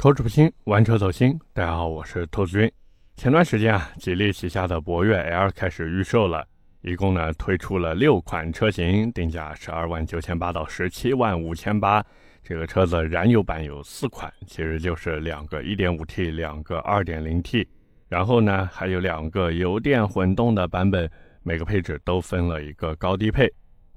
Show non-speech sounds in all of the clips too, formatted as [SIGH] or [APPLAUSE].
口齿不清，玩车走心。大家好，我是兔子君。前段时间啊，吉利旗下的博越 L 开始预售了，一共呢推出了六款车型，定价十二万九千八到十七万五千八。这个车子燃油版有四款，其实就是两个 1.5T，两个 2.0T，然后呢还有两个油电混动的版本，每个配置都分了一个高低配。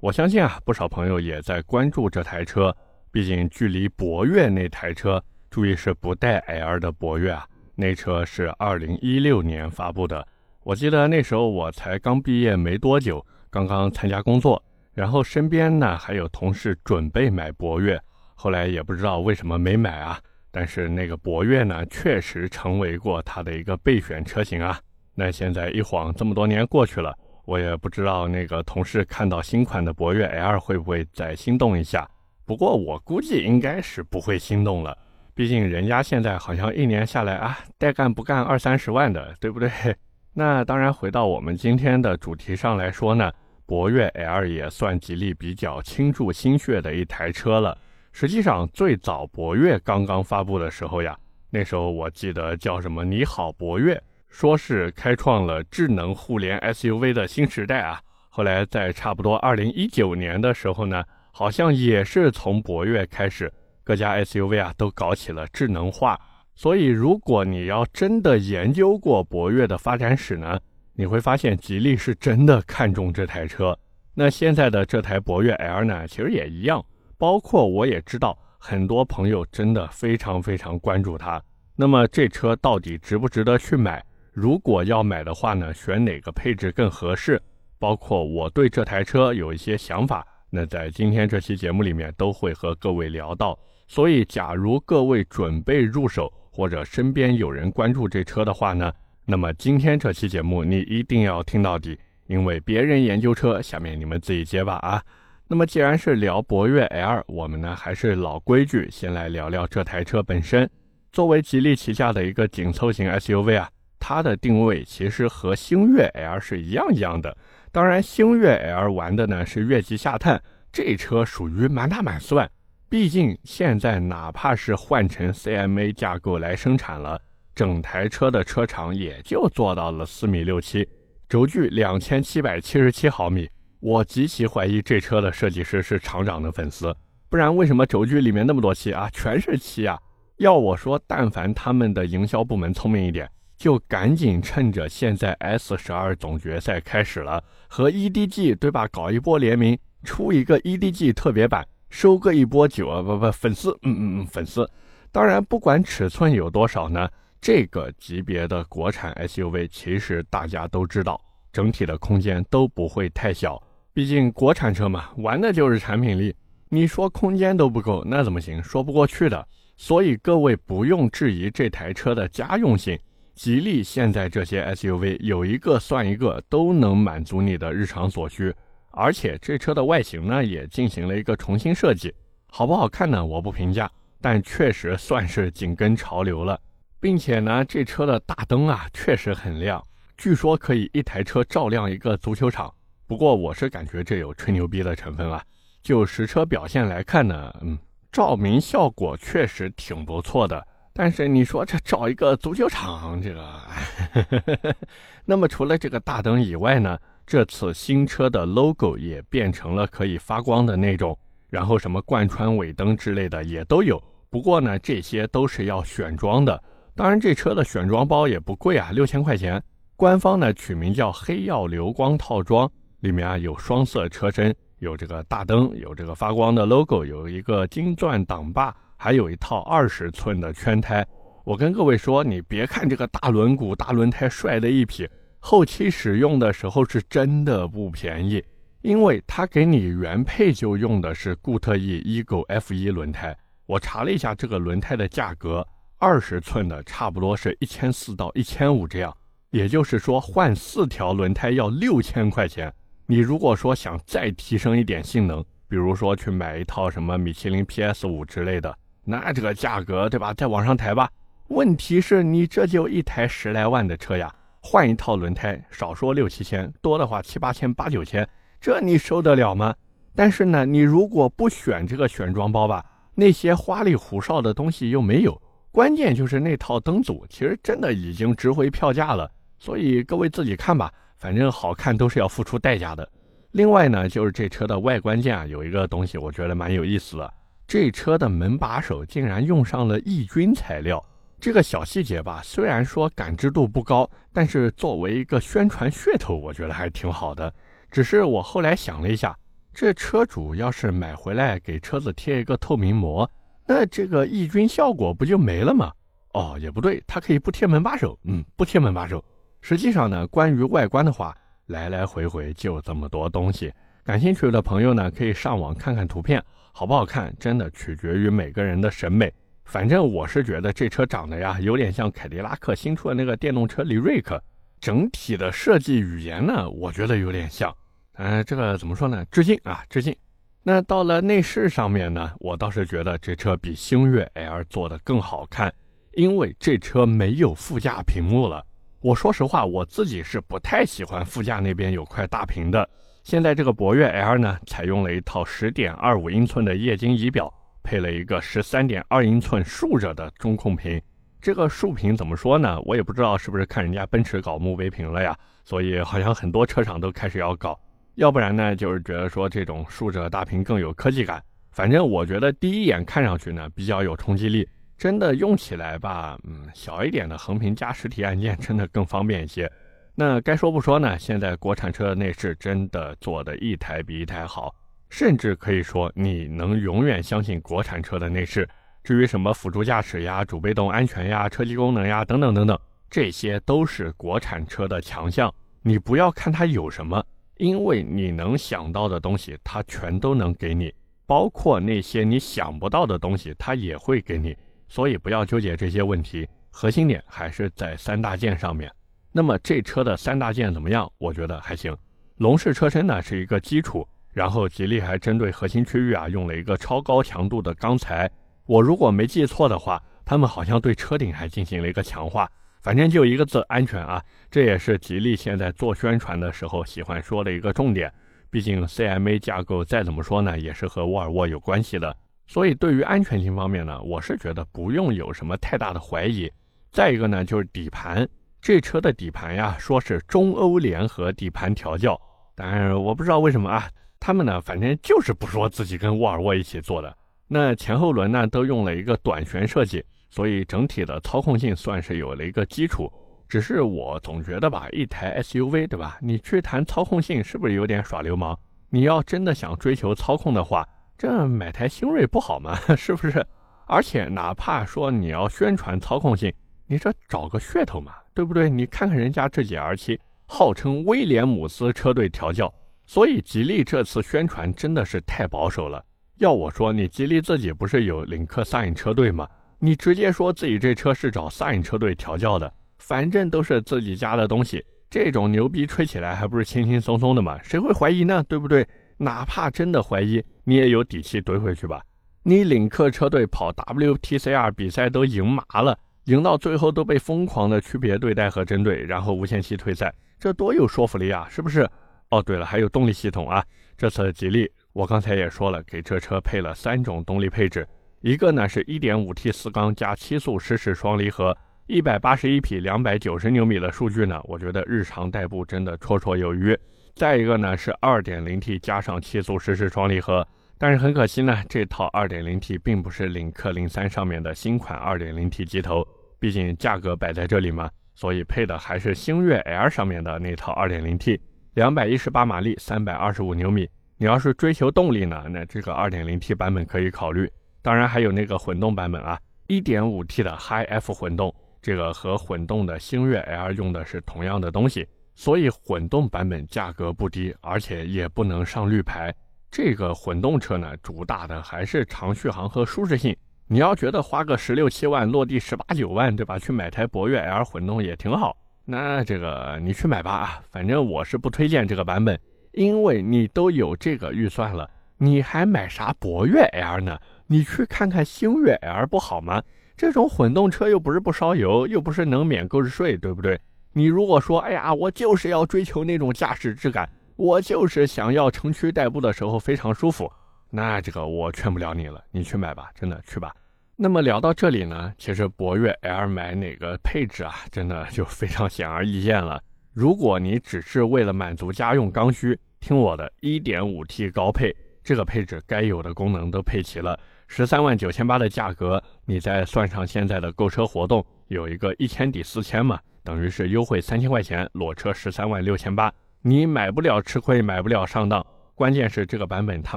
我相信啊，不少朋友也在关注这台车，毕竟距离博越那台车。注意是不带 L 的博越啊，那车是二零一六年发布的。我记得那时候我才刚毕业没多久，刚刚参加工作，然后身边呢还有同事准备买博越，后来也不知道为什么没买啊。但是那个博越呢，确实成为过他的一个备选车型啊。那现在一晃这么多年过去了，我也不知道那个同事看到新款的博越 L 会不会再心动一下。不过我估计应该是不会心动了。毕竟人家现在好像一年下来啊，带干不干二三十万的，对不对？[LAUGHS] 那当然，回到我们今天的主题上来说呢，博越 L 也算吉利比较倾注心血的一台车了。实际上，最早博越刚刚发布的时候呀，那时候我记得叫什么“你好博越”，说是开创了智能互联 SUV 的新时代啊。后来在差不多二零一九年的时候呢，好像也是从博越开始。各家 SUV 啊都搞起了智能化，所以如果你要真的研究过博越的发展史呢，你会发现吉利是真的看中这台车。那现在的这台博越 L 呢，其实也一样。包括我也知道很多朋友真的非常非常关注它。那么这车到底值不值得去买？如果要买的话呢，选哪个配置更合适？包括我对这台车有一些想法，那在今天这期节目里面都会和各位聊到。所以，假如各位准备入手，或者身边有人关注这车的话呢，那么今天这期节目你一定要听到底，因为别人研究车，下面你们自己接吧啊。那么既然是聊博越 L，我们呢还是老规矩，先来聊聊这台车本身。作为吉利旗下的一个紧凑型 SUV 啊，它的定位其实和星越 L 是一样一样的。当然，星越 L 玩的呢是越级下探，这车属于满打满算。毕竟现在哪怕是换成 CMA 架构来生产了，整台车的车长也就做到了四米六七，轴距两千七百七十七毫米。我极其怀疑这车的设计师是厂长的粉丝，不然为什么轴距里面那么多七啊？全是七啊！要我说，但凡他们的营销部门聪明一点，就赶紧趁着现在 S 十二总决赛开始了，和 EDG 对吧，搞一波联名，出一个 EDG 特别版。收割一波酒啊，不不粉丝，嗯嗯嗯粉丝。当然，不管尺寸有多少呢，这个级别的国产 SUV 其实大家都知道，整体的空间都不会太小。毕竟国产车嘛，玩的就是产品力。你说空间都不够，那怎么行？说不过去的。所以各位不用质疑这台车的家用性。吉利现在这些 SUV 有一个算一个，都能满足你的日常所需。而且这车的外形呢，也进行了一个重新设计，好不好看呢？我不评价，但确实算是紧跟潮流了，并且呢，这车的大灯啊，确实很亮，据说可以一台车照亮一个足球场。不过我是感觉这有吹牛逼的成分啊。就实车表现来看呢，嗯，照明效果确实挺不错的。但是你说这照一个足球场，这个，[LAUGHS] 那么除了这个大灯以外呢？这次新车的 logo 也变成了可以发光的那种，然后什么贯穿尾灯之类的也都有。不过呢，这些都是要选装的。当然，这车的选装包也不贵啊，六千块钱。官方呢取名叫黑曜流光套装，里面啊有双色车身，有这个大灯，有这个发光的 logo，有一个金钻挡把，还有一套二十寸的圈胎。我跟各位说，你别看这个大轮毂、大轮胎帅的一匹。后期使用的时候是真的不便宜，因为它给你原配就用的是固特异 Ego F 一轮胎。我查了一下这个轮胎的价格，二十寸的差不多是一千四到一千五这样，也就是说换四条轮胎要六千块钱。你如果说想再提升一点性能，比如说去买一套什么米其林 PS 五之类的，那这个价格对吧？再往上抬吧。问题是你这就一台十来万的车呀。换一套轮胎，少说六七千，多的话七八千、八九千，这你受得了吗？但是呢，你如果不选这个选装包吧，那些花里胡哨的东西又没有，关键就是那套灯组，其实真的已经值回票价了。所以各位自己看吧，反正好看都是要付出代价的。另外呢，就是这车的外观件啊，有一个东西我觉得蛮有意思的，这车的门把手竟然用上了抑菌材料。这个小细节吧，虽然说感知度不高，但是作为一个宣传噱头，我觉得还挺好的。只是我后来想了一下，这车主要是买回来给车子贴一个透明膜，那这个抑菌效果不就没了吗？哦，也不对，它可以不贴门把手，嗯，不贴门把手。实际上呢，关于外观的话，来来回回就这么多东西。感兴趣的朋友呢，可以上网看看图片，好不好看，真的取决于每个人的审美。反正我是觉得这车长得呀，有点像凯迪拉克新出的那个电动车李瑞克，整体的设计语言呢，我觉得有点像。嗯，这个怎么说呢？致敬啊，致敬。那到了内饰上面呢，我倒是觉得这车比星越 L 做的更好看，因为这车没有副驾屏幕了。我说实话，我自己是不太喜欢副驾那边有块大屏的。现在这个博越 L 呢，采用了一套十点二五英寸的液晶仪表。配了一个十三点二英寸竖着的中控屏，这个竖屏怎么说呢？我也不知道是不是看人家奔驰搞墓碑屏了呀，所以好像很多车厂都开始要搞，要不然呢就是觉得说这种竖着大屏更有科技感。反正我觉得第一眼看上去呢比较有冲击力，真的用起来吧，嗯，小一点的横屏加实体按键真的更方便一些。那该说不说呢，现在国产车的内饰真的做的一台比一台好。甚至可以说，你能永远相信国产车的内饰。至于什么辅助驾驶呀、主被动安全呀、车机功能呀等等等等，这些都是国产车的强项。你不要看它有什么，因为你能想到的东西，它全都能给你，包括那些你想不到的东西，它也会给你。所以不要纠结这些问题，核心点还是在三大件上面。那么这车的三大件怎么样？我觉得还行。龙式车身呢是一个基础。然后吉利还针对核心区域啊用了一个超高强度的钢材，我如果没记错的话，他们好像对车顶还进行了一个强化。反正就一个字，安全啊！这也是吉利现在做宣传的时候喜欢说的一个重点。毕竟 CMA 架构再怎么说呢，也是和沃尔沃有关系的。所以对于安全性方面呢，我是觉得不用有什么太大的怀疑。再一个呢，就是底盘，这车的底盘呀，说是中欧联合底盘调教，但是我不知道为什么啊。他们呢，反正就是不说自己跟沃尔沃一起做的。那前后轮呢，都用了一个短旋设计，所以整体的操控性算是有了一个基础。只是我总觉得吧，一台 SUV 对吧？你去谈操控性是不是有点耍流氓？你要真的想追求操控的话，这买台星瑞不好吗？[LAUGHS] 是不是？而且哪怕说你要宣传操控性，你这找个噱头嘛，对不对？你看看人家这几 R 七，号称威廉姆斯车队调教。所以吉利这次宣传真的是太保守了。要我说，你吉利自己不是有领克 Sign 车队吗？你直接说自己这车是找 Sign 车队调教的，反正都是自己家的东西，这种牛逼吹起来还不是轻轻松松的吗？谁会怀疑呢？对不对？哪怕真的怀疑，你也有底气怼回去吧。你领克车队跑 WTCR 比赛都赢麻了，赢到最后都被疯狂的区别对待和针对，然后无限期退赛，这多有说服力啊！是不是？哦，对了，还有动力系统啊！这次吉利，我刚才也说了，给这车配了三种动力配置，一个呢是 1.5T 四缸加七速湿式双离合，181匹290牛米的数据呢，我觉得日常代步真的绰绰有余。再一个呢是 2.0T 加上七速湿式双离合，但是很可惜呢，这套 2.0T 并不是领克零三上面的新款 2.0T 机头，毕竟价格摆在这里嘛，所以配的还是星越 L 上面的那套 2.0T。两百一十八马力，三百二十五牛米。你要是追求动力呢，那这个二点零 T 版本可以考虑。当然还有那个混动版本啊，一点五 T 的 Hi F 混动，这个和混动的星越 L 用的是同样的东西，所以混动版本价格不低，而且也不能上绿牌。这个混动车呢，主打的还是长续航和舒适性。你要觉得花个十六七万，落地十八九万，对吧？去买台博越 L 混动也挺好。那这个你去买吧啊，反正我是不推荐这个版本，因为你都有这个预算了，你还买啥博越 L 呢？你去看看星越 L 不好吗？这种混动车又不是不烧油，又不是能免购置税，对不对？你如果说，哎呀，我就是要追求那种驾驶质感，我就是想要城区代步的时候非常舒服，那这个我劝不了你了，你去买吧，真的去吧。那么聊到这里呢，其实博越 L 买哪个配置啊，真的就非常显而易见了。如果你只是为了满足家用刚需，听我的 1.5T 高配，这个配置该有的功能都配齐了，十三万九千八的价格，你再算上现在的购车活动，有一个一千抵四千嘛，等于是优惠三千块钱，裸车十三万六千八，你买不了吃亏，买不了上当。关键是这个版本它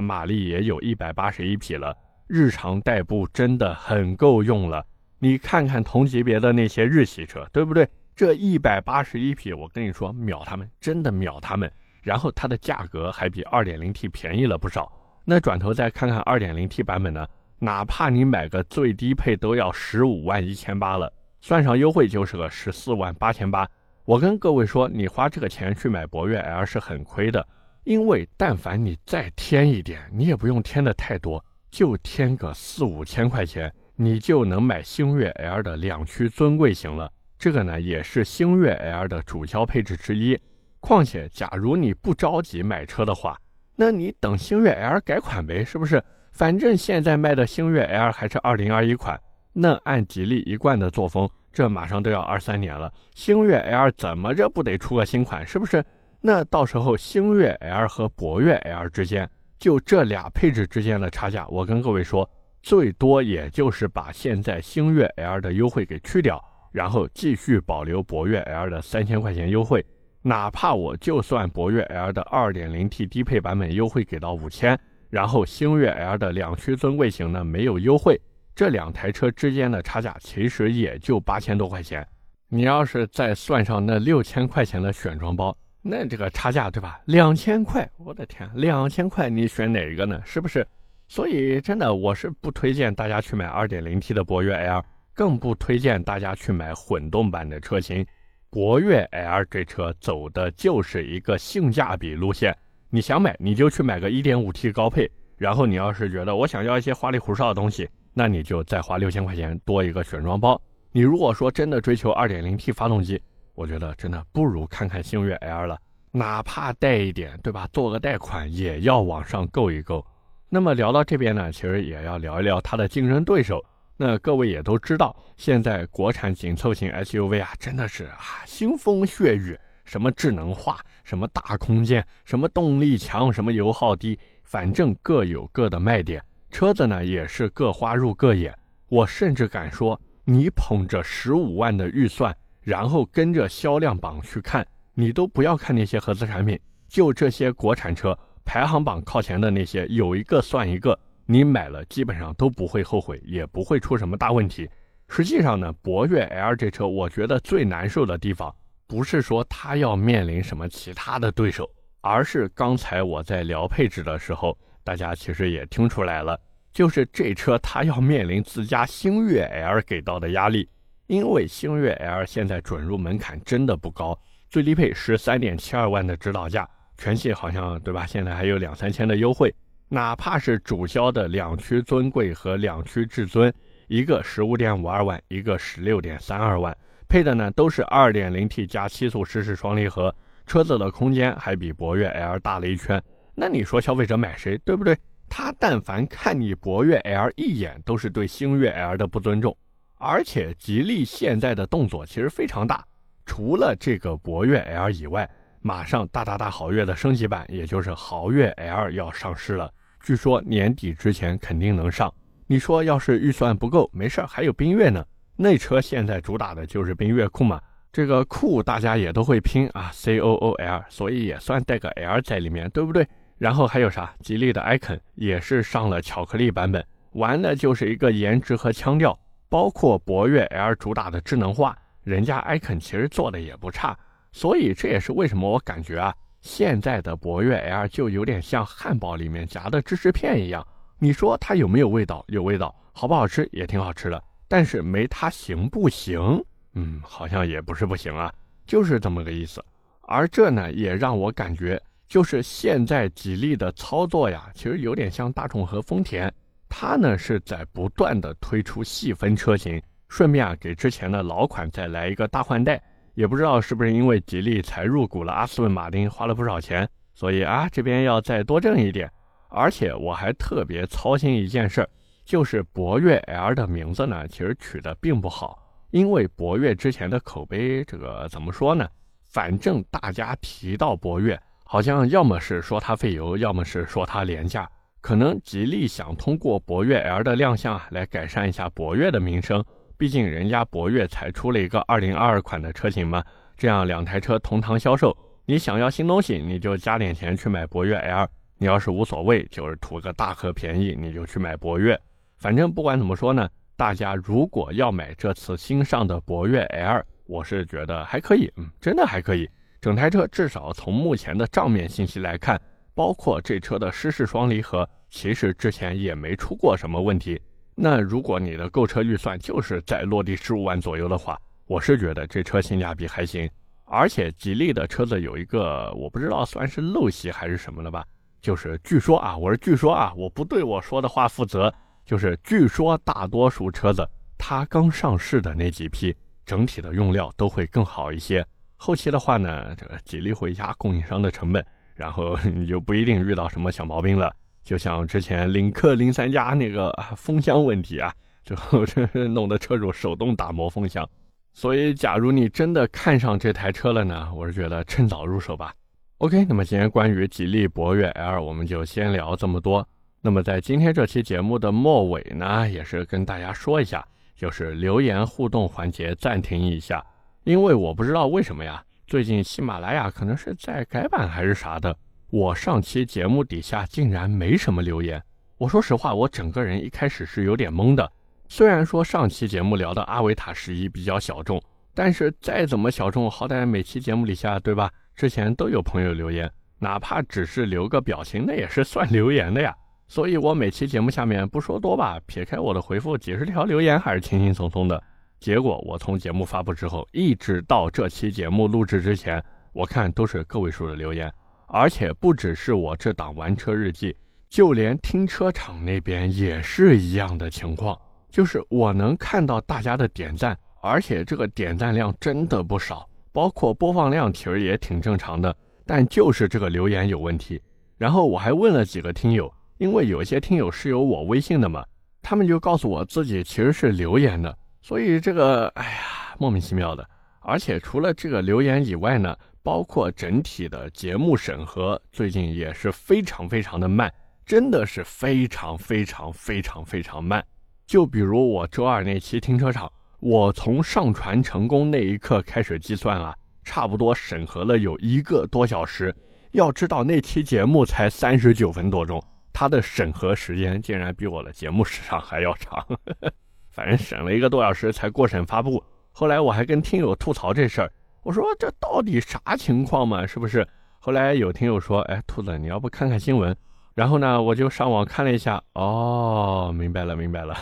马力也有一百八十一匹了。日常代步真的很够用了，你看看同级别的那些日系车，对不对？这一百八十一匹，我跟你说秒他们，真的秒他们。然后它的价格还比二点零 T 便宜了不少。那转头再看看二点零 T 版本呢？哪怕你买个最低配都要十五万一千八了，算上优惠就是个十四万八千八。我跟各位说，你花这个钱去买博越 L 是很亏的，因为但凡你再添一点，你也不用添的太多。就添个四五千块钱，你就能买星越 L 的两驱尊贵型了。这个呢，也是星越 L 的主销配置之一。况且，假如你不着急买车的话，那你等星越 L 改款呗，是不是？反正现在卖的星越 L 还是二零二一款，那按吉利一贯的作风，这马上都要二三年了，星越 L 怎么着不得出个新款，是不是？那到时候星越 L 和博越 L 之间。就这俩配置之间的差价，我跟各位说，最多也就是把现在星越 L 的优惠给去掉，然后继续保留博越 L 的三千块钱优惠。哪怕我就算博越 L 的 2.0T 低配版本优惠给到五千，然后星越 L 的两驱尊贵型呢没有优惠，这两台车之间的差价其实也就八千多块钱。你要是再算上那六千块钱的选装包。那这个差价对吧？两千块，我的天，两千块你选哪一个呢？是不是？所以真的，我是不推荐大家去买 2.0T 的博越 L，更不推荐大家去买混动版的车型。博越 L 这车走的就是一个性价比路线，你想买你就去买个 1.5T 高配，然后你要是觉得我想要一些花里胡哨的东西，那你就再花六千块钱多一个选装包。你如果说真的追求 2.0T 发动机，我觉得真的不如看看星越 L 了，哪怕带一点，对吧？做个贷款也要往上够一够。那么聊到这边呢，其实也要聊一聊它的竞争对手。那各位也都知道，现在国产紧凑型 SUV 啊，真的是啊腥风血雨，什么智能化，什么大空间，什么动力强，什么油耗低，反正各有各的卖点。车子呢也是各花入各眼。我甚至敢说，你捧着十五万的预算。然后跟着销量榜去看，你都不要看那些合资产品，就这些国产车排行榜靠前的那些，有一个算一个，你买了基本上都不会后悔，也不会出什么大问题。实际上呢，博越 L 这车，我觉得最难受的地方，不是说它要面临什么其他的对手，而是刚才我在聊配置的时候，大家其实也听出来了，就是这车它要面临自家星越 L 给到的压力。因为星越 L 现在准入门槛真的不高，最低配十三点七二万的指导价，全系好像对吧？现在还有两三千的优惠。哪怕是主销的两驱尊贵和两驱至尊，一个十五点五二万，一个十六点三二万，配的呢都是二点零 T 加七速湿式双离合，车子的空间还比博越 L 大了一圈。那你说消费者买谁，对不对？他但凡看你博越 L 一眼，都是对星越 L 的不尊重。而且吉利现在的动作其实非常大，除了这个博越 L 以外，马上大大大豪越的升级版，也就是豪越 L 要上市了。据说年底之前肯定能上。你说要是预算不够，没事儿，还有缤越呢。那车现在主打的就是缤越酷嘛，这个酷大家也都会拼啊，C O O L，所以也算带个 L 在里面，对不对？然后还有啥？吉利的 icon 也是上了巧克力版本，玩的就是一个颜值和腔调。包括博越 L 主打的智能化，人家 icon 其实做的也不差，所以这也是为什么我感觉啊，现在的博越 L 就有点像汉堡里面夹的芝士片一样。你说它有没有味道？有味道，好不好吃？也挺好吃的。但是没它行不行？嗯，好像也不是不行啊，就是这么个意思。而这呢，也让我感觉，就是现在吉利的操作呀，其实有点像大众和丰田。它呢是在不断的推出细分车型，顺便啊给之前的老款再来一个大换代。也不知道是不是因为吉利才入股了阿斯顿马丁，花了不少钱，所以啊这边要再多挣一点。而且我还特别操心一件事儿，就是博越 L 的名字呢，其实取得并不好，因为博越之前的口碑，这个怎么说呢？反正大家提到博越，好像要么是说它费油，要么是说它廉价。可能吉利想通过博越 L 的亮相啊，来改善一下博越的名声。毕竟人家博越才出了一个2022款的车型嘛，这样两台车同堂销售，你想要新东西，你就加点钱去买博越 L；你要是无所谓，就是图个大和便宜，你就去买博越。反正不管怎么说呢，大家如果要买这次新上的博越 L，我是觉得还可以，嗯，真的还可以。整台车至少从目前的账面信息来看，包括这车的湿式双离合，其实之前也没出过什么问题。那如果你的购车预算就是在落地十五万左右的话，我是觉得这车性价比还行。而且吉利的车子有一个，我不知道算是陋习还是什么了吧，就是据说啊，我是据说啊，我不对我说的话负责。就是据说大多数车子，它刚上市的那几批，整体的用料都会更好一些。后期的话呢，这个吉利会压供应商的成本，然后你就不一定遇到什么小毛病了。就像之前领克零三加那个风箱问题啊，最后 [LAUGHS] 这弄得车主手动打磨风箱。所以，假如你真的看上这台车了呢，我是觉得趁早入手吧。OK，那么今天关于吉利博越 L，我们就先聊这么多。那么在今天这期节目的末尾呢，也是跟大家说一下，就是留言互动环节暂停一下，因为我不知道为什么呀，最近喜马拉雅可能是在改版还是啥的，我上期节目底下竟然没什么留言。我说实话，我整个人一开始是有点懵的。虽然说上期节目聊的阿维塔十一比较小众，但是再怎么小众，好歹每期节目底下对吧？之前都有朋友留言，哪怕只是留个表情，那也是算留言的呀。所以，我每期节目下面不说多吧，撇开我的回复，几十条留言还是轻轻松松的。结果，我从节目发布之后，一直到这期节目录制之前，我看都是个位数的留言，而且不只是我这档玩车日记，就连停车场那边也是一样的情况，就是我能看到大家的点赞，而且这个点赞量真的不少，包括播放量其实也挺正常的，但就是这个留言有问题。然后我还问了几个听友。因为有些听友是有我微信的嘛，他们就告诉我自己其实是留言的，所以这个哎呀莫名其妙的。而且除了这个留言以外呢，包括整体的节目审核最近也是非常非常的慢，真的是非常非常非常非常慢。就比如我周二那期停车场，我从上传成功那一刻开始计算啊，差不多审核了有一个多小时。要知道那期节目才三十九分多钟。它的审核时间竟然比我的节目时长还要长，[LAUGHS] 反正审了一个多小时才过审发布。后来我还跟听友吐槽这事儿，我说这到底啥情况嘛？是不是？后来有听友说，哎，兔子，你要不看看新闻？然后呢，我就上网看了一下，哦，明白了，明白了。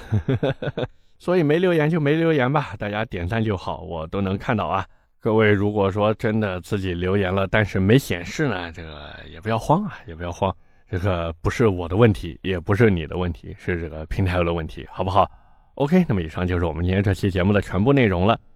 [LAUGHS] 所以没留言就没留言吧，大家点赞就好，我都能看到啊。各位如果说真的自己留言了，但是没显示呢，这个也不要慌啊，也不要慌。这个不是我的问题，也不是你的问题，是这个平台的问题，好不好？OK，那么以上就是我们今天这期节目的全部内容了，